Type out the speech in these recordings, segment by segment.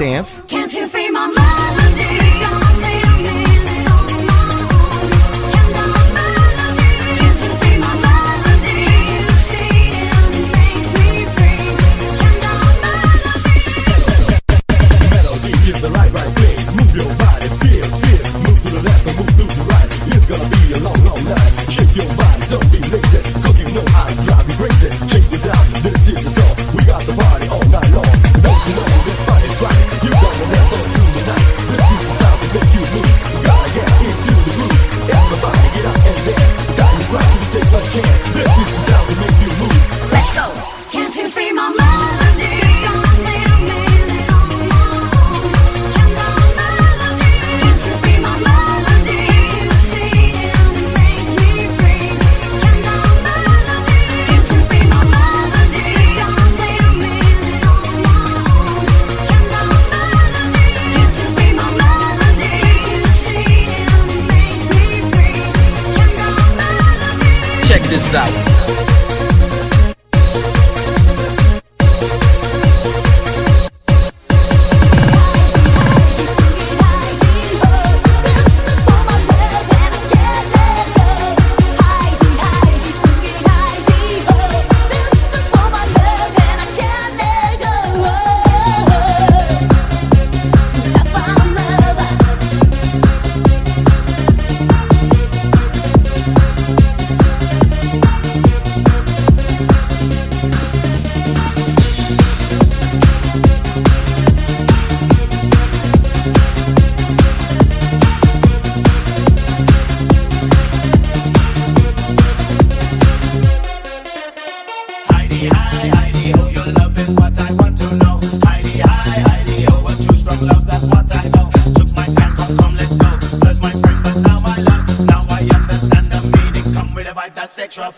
dance. Can't you feel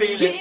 feeling.